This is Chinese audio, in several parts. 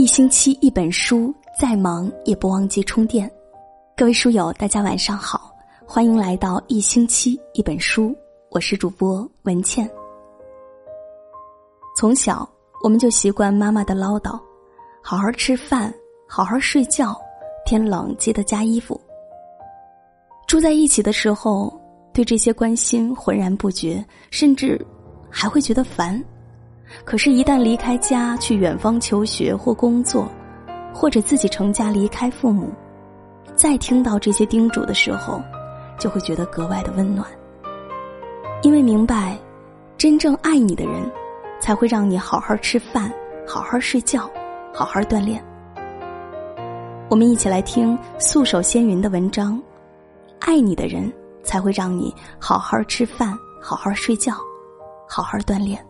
一星期一本书，再忙也不忘记充电。各位书友，大家晚上好，欢迎来到一星期一本书，我是主播文倩。从小我们就习惯妈妈的唠叨，好好吃饭，好好睡觉，天冷记得加衣服。住在一起的时候，对这些关心浑然不觉，甚至还会觉得烦。可是，一旦离开家去远方求学或工作，或者自己成家离开父母，再听到这些叮嘱的时候，就会觉得格外的温暖。因为明白，真正爱你的人，才会让你好好吃饭、好好睡觉、好好锻炼。我们一起来听素手仙云的文章：爱你的人，才会让你好好吃饭、好好睡觉、好好锻炼。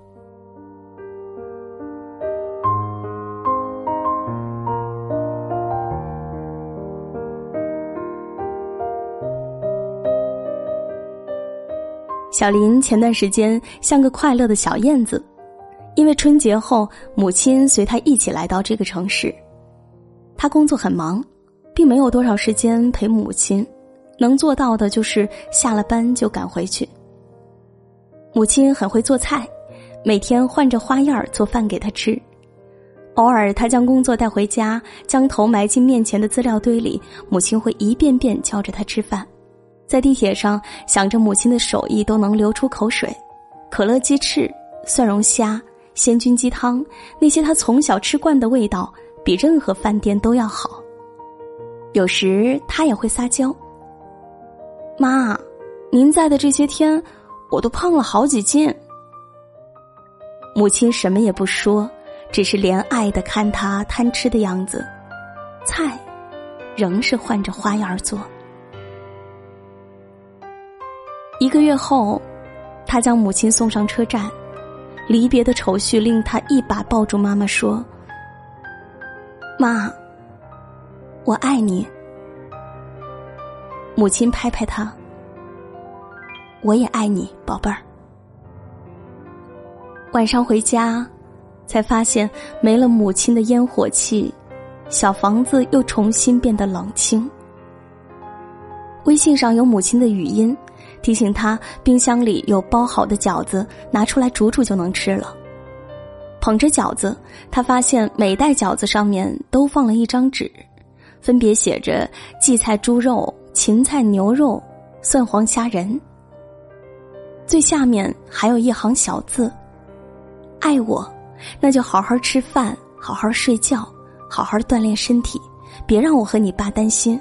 小林前段时间像个快乐的小燕子，因为春节后母亲随他一起来到这个城市。他工作很忙，并没有多少时间陪母亲，能做到的就是下了班就赶回去。母亲很会做菜，每天换着花样做饭给他吃。偶尔他将工作带回家，将头埋进面前的资料堆里，母亲会一遍遍教着他吃饭。在地铁上想着母亲的手艺，都能流出口水。可乐鸡翅、蒜蓉虾、鲜菌鸡汤，那些他从小吃惯的味道，比任何饭店都要好。有时他也会撒娇：“妈，您在的这些天，我都胖了好几斤。”母亲什么也不说，只是怜爱的看他贪吃的样子，菜仍是换着花样做。一个月后，他将母亲送上车站，离别的愁绪令他一把抱住妈妈说：“妈，我爱你。”母亲拍拍他：“我也爱你，宝贝儿。”晚上回家，才发现没了母亲的烟火气，小房子又重新变得冷清。微信上有母亲的语音。提醒他，冰箱里有包好的饺子，拿出来煮煮就能吃了。捧着饺子，他发现每袋饺子上面都放了一张纸，分别写着荠菜猪肉、芹菜牛肉、蒜黄虾仁。最下面还有一行小字：“爱我，那就好好吃饭，好好睡觉，好好锻炼身体，别让我和你爸担心。”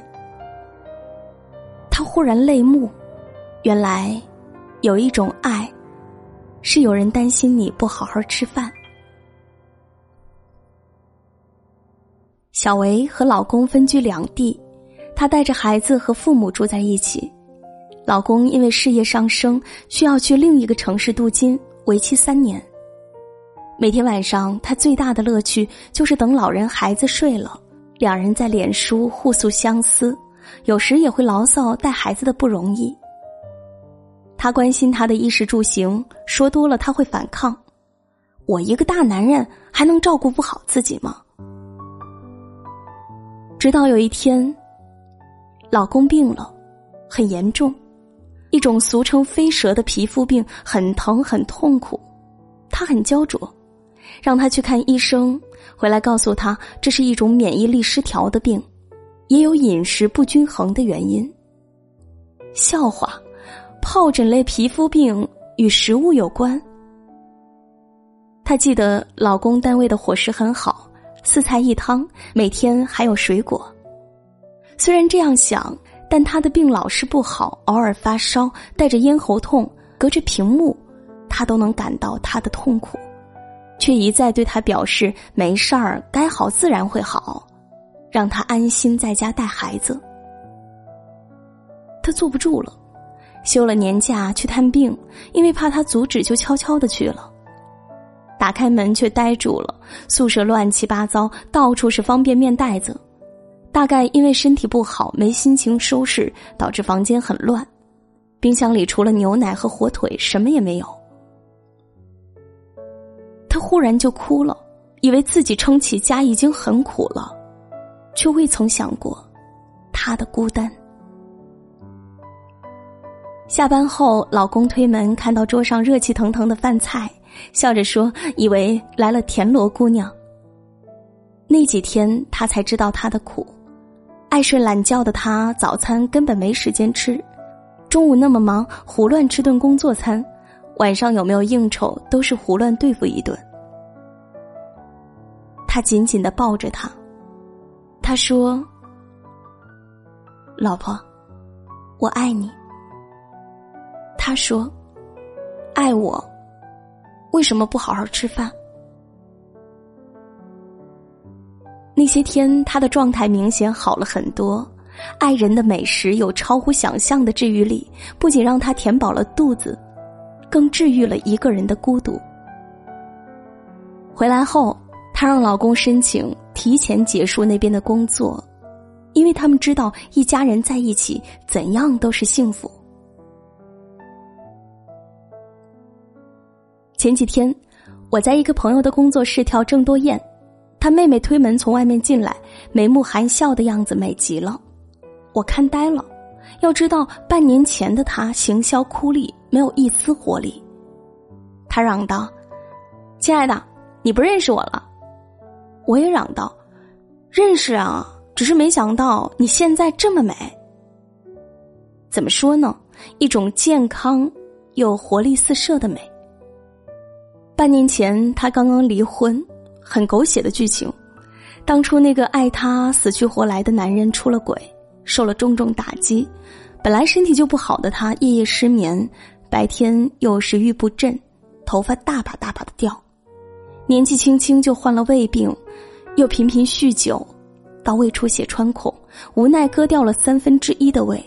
他忽然泪目。原来，有一种爱，是有人担心你不好好吃饭。小维和老公分居两地，她带着孩子和父母住在一起。老公因为事业上升，需要去另一个城市镀金，为期三年。每天晚上，她最大的乐趣就是等老人孩子睡了，两人在脸书互诉相思，有时也会牢骚带孩子的不容易。他关心他的衣食住行，说多了他会反抗。我一个大男人还能照顾不好自己吗？直到有一天，老公病了，很严重，一种俗称“飞蛇”的皮肤病，很疼很痛苦。他很焦灼，让他去看医生，回来告诉他这是一种免疫力失调的病，也有饮食不均衡的原因。笑话。疱疹类皮肤病与食物有关。她记得老公单位的伙食很好，四菜一汤，每天还有水果。虽然这样想，但她的病老是不好，偶尔发烧，带着咽喉痛，隔着屏幕，她都能感到她的痛苦，却一再对他表示没事儿，该好自然会好，让他安心在家带孩子。他坐不住了。休了年假去探病，因为怕他阻止，就悄悄的去了。打开门却呆住了，宿舍乱七八糟，到处是方便面袋子。大概因为身体不好，没心情收拾，导致房间很乱。冰箱里除了牛奶和火腿，什么也没有。他忽然就哭了，以为自己撑起家已经很苦了，却未曾想过他的孤单。下班后，老公推门看到桌上热气腾腾的饭菜，笑着说：“以为来了田螺姑娘。”那几天，他才知道他的苦。爱睡懒觉的他，早餐根本没时间吃，中午那么忙，胡乱吃顿工作餐，晚上有没有应酬，都是胡乱对付一顿。他紧紧的抱着他，他说：“老婆，我爱你。”他说：“爱我，为什么不好好吃饭？”那些天，他的状态明显好了很多。爱人的美食有超乎想象的治愈力，不仅让他填饱了肚子，更治愈了一个人的孤独。回来后，她让老公申请提前结束那边的工作，因为他们知道一家人在一起怎样都是幸福。前几天，我在一个朋友的工作室跳郑多燕。他妹妹推门从外面进来，眉目含笑的样子美极了，我看呆了。要知道，半年前的他行销枯立，没有一丝活力。他嚷道：“亲爱的，你不认识我了。”我也嚷道：“认识啊，只是没想到你现在这么美。”怎么说呢？一种健康又活力四射的美。半年前，他刚刚离婚。很狗血的剧情，当初那个爱他死去活来的男人出了轨，受了重重打击，本来身体就不好的他夜夜失眠，白天又食欲不振，头发大把大把的掉，年纪轻轻就患了胃病，又频频酗酒，到胃出血穿孔，无奈割掉了三分之一的胃。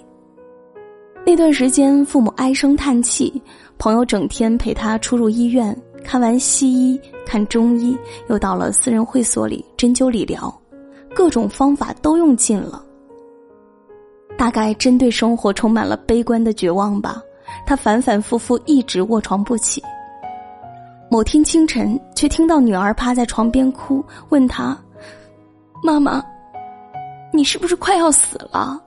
那段时间，父母唉声叹气，朋友整天陪他出入医院。看完西医，看中医，又到了私人会所里针灸理疗，各种方法都用尽了。大概针对生活充满了悲观的绝望吧，他反反复复一直卧床不起。某天清晨，却听到女儿趴在床边哭，问他：“妈妈，你是不是快要死了？”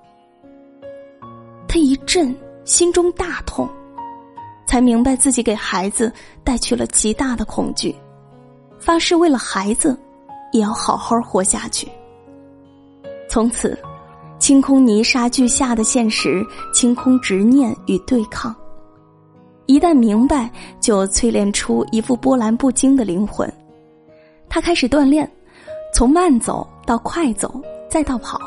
他一震，心中大痛。才明白自己给孩子带去了极大的恐惧，发誓为了孩子，也要好好活下去。从此，清空泥沙俱下的现实，清空执念与对抗。一旦明白，就淬炼出一副波澜不惊的灵魂。他开始锻炼，从慢走到快走，再到跑，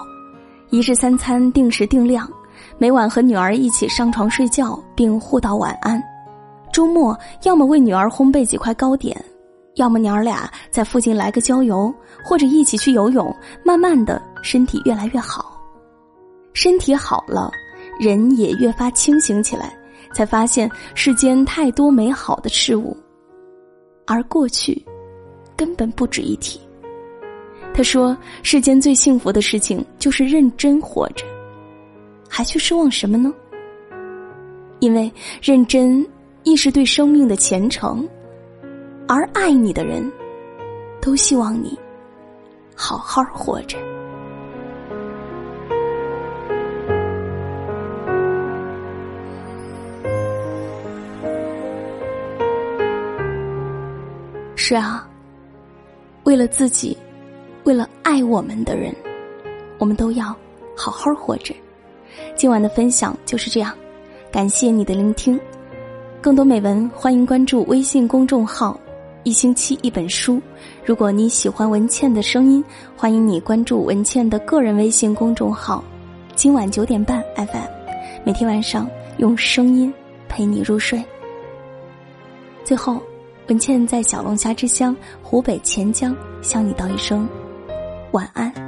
一日三餐定时定量。每晚和女儿一起上床睡觉，并互道晚安。周末要么为女儿烘焙几块糕点，要么娘儿俩在附近来个郊游，或者一起去游泳。慢慢的，身体越来越好，身体好了，人也越发清醒起来，才发现世间太多美好的事物，而过去根本不值一提。他说：“世间最幸福的事情就是认真活着。”还去奢望什么呢？因为认真亦是对生命的虔诚，而爱你的人，都希望你好好活着。是啊，为了自己，为了爱我们的人，我们都要好好活着。今晚的分享就是这样，感谢你的聆听。更多美文，欢迎关注微信公众号“一星期一本书”。如果你喜欢文倩的声音，欢迎你关注文倩的个人微信公众号“今晚九点半 FM”，每天晚上用声音陪你入睡。最后，文倩在小龙虾之乡湖北潜江向你道一声晚安。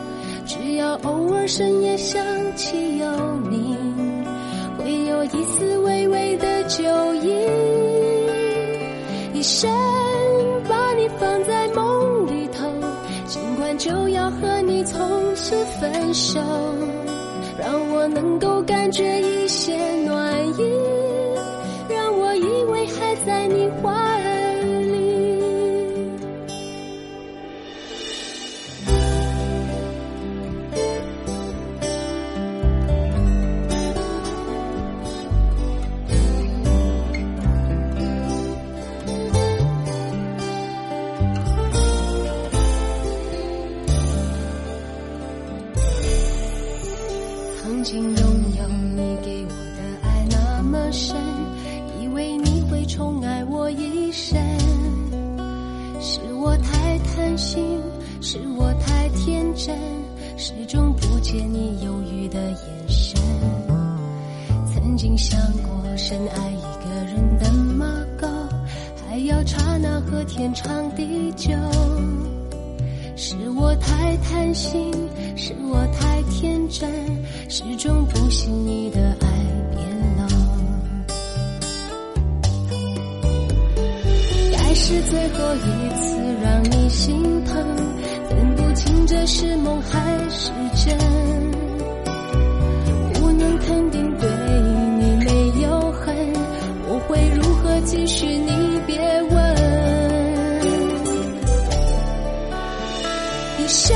只要偶尔深夜想起有你，会有一丝微微的酒意。一生把你放在梦里头，尽管就要和你从此分手，让我能够感觉一些暖意。让我以为还在你怀拥有你给我的爱那么深。以为你会宠爱我一生，是我太贪心，是我太天真，始终不见你犹豫的眼神。曾经想过，深爱一个人的么够，还要刹那和天长地久。是我太贪心，是我太天真，始终请你的爱变冷，该。是最后一次让你心疼，分不清这是梦还是真。不能肯定对你没有恨，我会如何继续？你别问。一生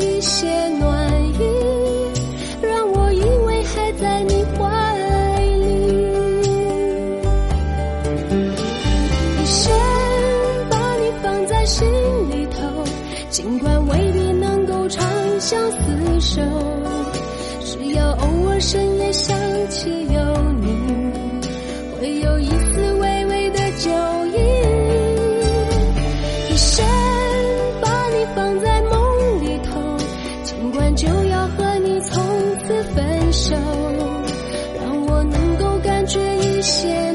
一生把你放在梦里头，尽管就要和你从此分手，让我能够感觉一些